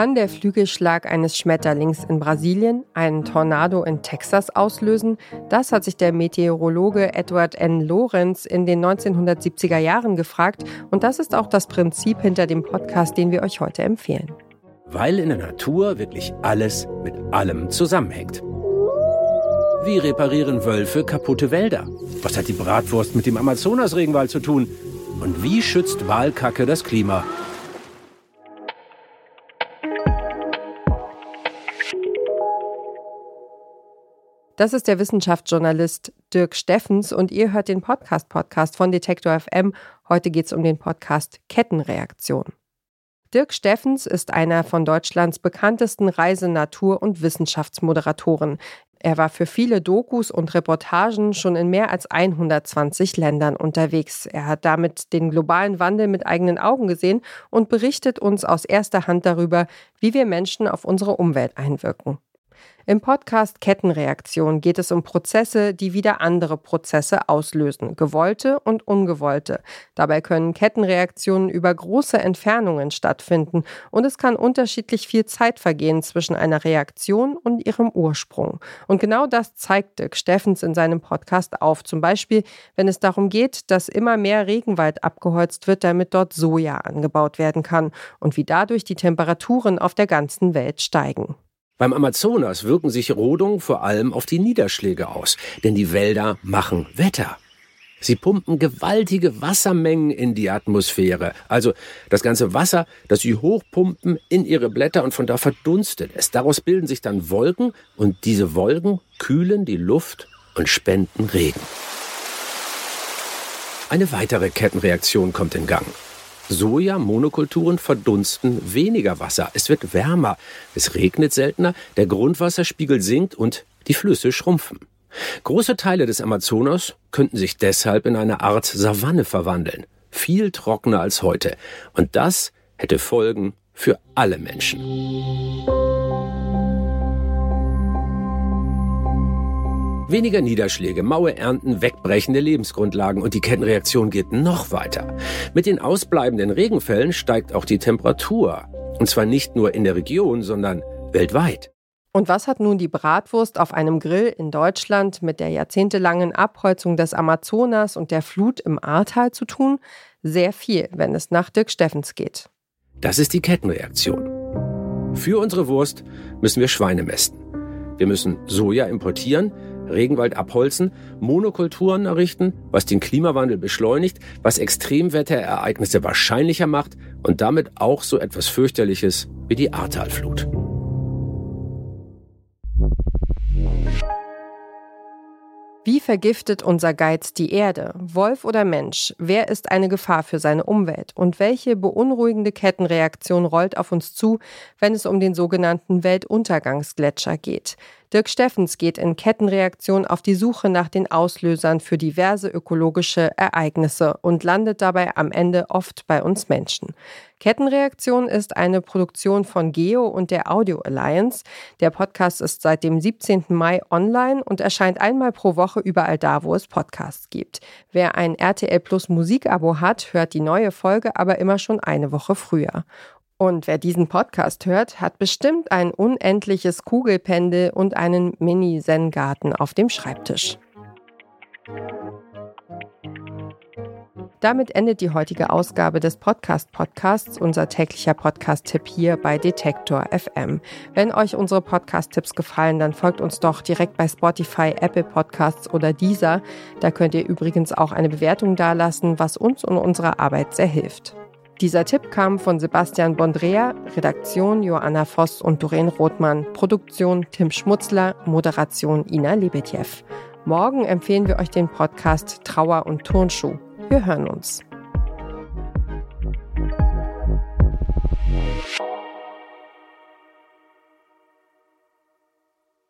Kann der Flügelschlag eines Schmetterlings in Brasilien einen Tornado in Texas auslösen? Das hat sich der Meteorologe Edward N. Lorenz in den 1970er Jahren gefragt und das ist auch das Prinzip hinter dem Podcast, den wir euch heute empfehlen. Weil in der Natur wirklich alles mit allem zusammenhängt. Wie reparieren Wölfe kaputte Wälder? Was hat die Bratwurst mit dem Amazonas-Regenwald zu tun? Und wie schützt Walkacke das Klima? Das ist der Wissenschaftsjournalist Dirk Steffens und ihr hört den Podcast-Podcast von Detektor FM. Heute geht es um den Podcast Kettenreaktion. Dirk Steffens ist einer von Deutschlands bekanntesten Reise-, Natur- und Wissenschaftsmoderatoren. Er war für viele Dokus und Reportagen schon in mehr als 120 Ländern unterwegs. Er hat damit den globalen Wandel mit eigenen Augen gesehen und berichtet uns aus erster Hand darüber, wie wir Menschen auf unsere Umwelt einwirken. Im Podcast Kettenreaktion geht es um Prozesse, die wieder andere Prozesse auslösen, gewollte und ungewollte. Dabei können Kettenreaktionen über große Entfernungen stattfinden und es kann unterschiedlich viel Zeit vergehen zwischen einer Reaktion und ihrem Ursprung. Und genau das zeigt Dirk Steffens in seinem Podcast auf. Zum Beispiel, wenn es darum geht, dass immer mehr Regenwald abgeholzt wird, damit dort Soja angebaut werden kann und wie dadurch die Temperaturen auf der ganzen Welt steigen. Beim Amazonas wirken sich Rodungen vor allem auf die Niederschläge aus, denn die Wälder machen Wetter. Sie pumpen gewaltige Wassermengen in die Atmosphäre. Also das ganze Wasser, das sie hochpumpen in ihre Blätter und von da verdunstet es. Daraus bilden sich dann Wolken und diese Wolken kühlen die Luft und spenden Regen. Eine weitere Kettenreaktion kommt in Gang. Soja-Monokulturen verdunsten weniger Wasser. Es wird wärmer, es regnet seltener, der Grundwasserspiegel sinkt und die Flüsse schrumpfen. Große Teile des Amazonas könnten sich deshalb in eine Art Savanne verwandeln. Viel trockener als heute. Und das hätte Folgen für alle Menschen. Weniger Niederschläge, maue Ernten, wegbrechende Lebensgrundlagen und die Kettenreaktion geht noch weiter. Mit den ausbleibenden Regenfällen steigt auch die Temperatur. Und zwar nicht nur in der Region, sondern weltweit. Und was hat nun die Bratwurst auf einem Grill in Deutschland mit der jahrzehntelangen Abholzung des Amazonas und der Flut im Ahrtal zu tun? Sehr viel, wenn es nach Dirk Steffens geht. Das ist die Kettenreaktion. Für unsere Wurst müssen wir Schweine mästen. Wir müssen Soja importieren, Regenwald abholzen, Monokulturen errichten, was den Klimawandel beschleunigt, was Extremwetterereignisse wahrscheinlicher macht und damit auch so etwas fürchterliches wie die Ahrtalflut. Wie vergiftet unser Geiz die Erde? Wolf oder Mensch? Wer ist eine Gefahr für seine Umwelt? Und welche beunruhigende Kettenreaktion rollt auf uns zu, wenn es um den sogenannten Weltuntergangsgletscher geht? Dirk Steffens geht in Kettenreaktion auf die Suche nach den Auslösern für diverse ökologische Ereignisse und landet dabei am Ende oft bei uns Menschen. Kettenreaktion ist eine Produktion von Geo und der Audio Alliance. Der Podcast ist seit dem 17. Mai online und erscheint einmal pro Woche überall da, wo es Podcasts gibt. Wer ein RTL Plus Musikabo hat, hört die neue Folge aber immer schon eine Woche früher. Und wer diesen Podcast hört, hat bestimmt ein unendliches Kugelpendel und einen Mini-Zen-Garten auf dem Schreibtisch. Damit endet die heutige Ausgabe des Podcast-Podcasts, unser täglicher Podcast-Tipp hier bei Detektor FM. Wenn euch unsere Podcast-Tipps gefallen, dann folgt uns doch direkt bei Spotify, Apple Podcasts oder Deezer. Da könnt ihr übrigens auch eine Bewertung dalassen, was uns und unserer Arbeit sehr hilft. Dieser Tipp kam von Sebastian Bondrea, Redaktion Joanna Voss und Doreen Rothmann, Produktion Tim Schmutzler, Moderation Ina Lebetjew. Morgen empfehlen wir euch den Podcast Trauer und Turnschuh. Wir hören uns.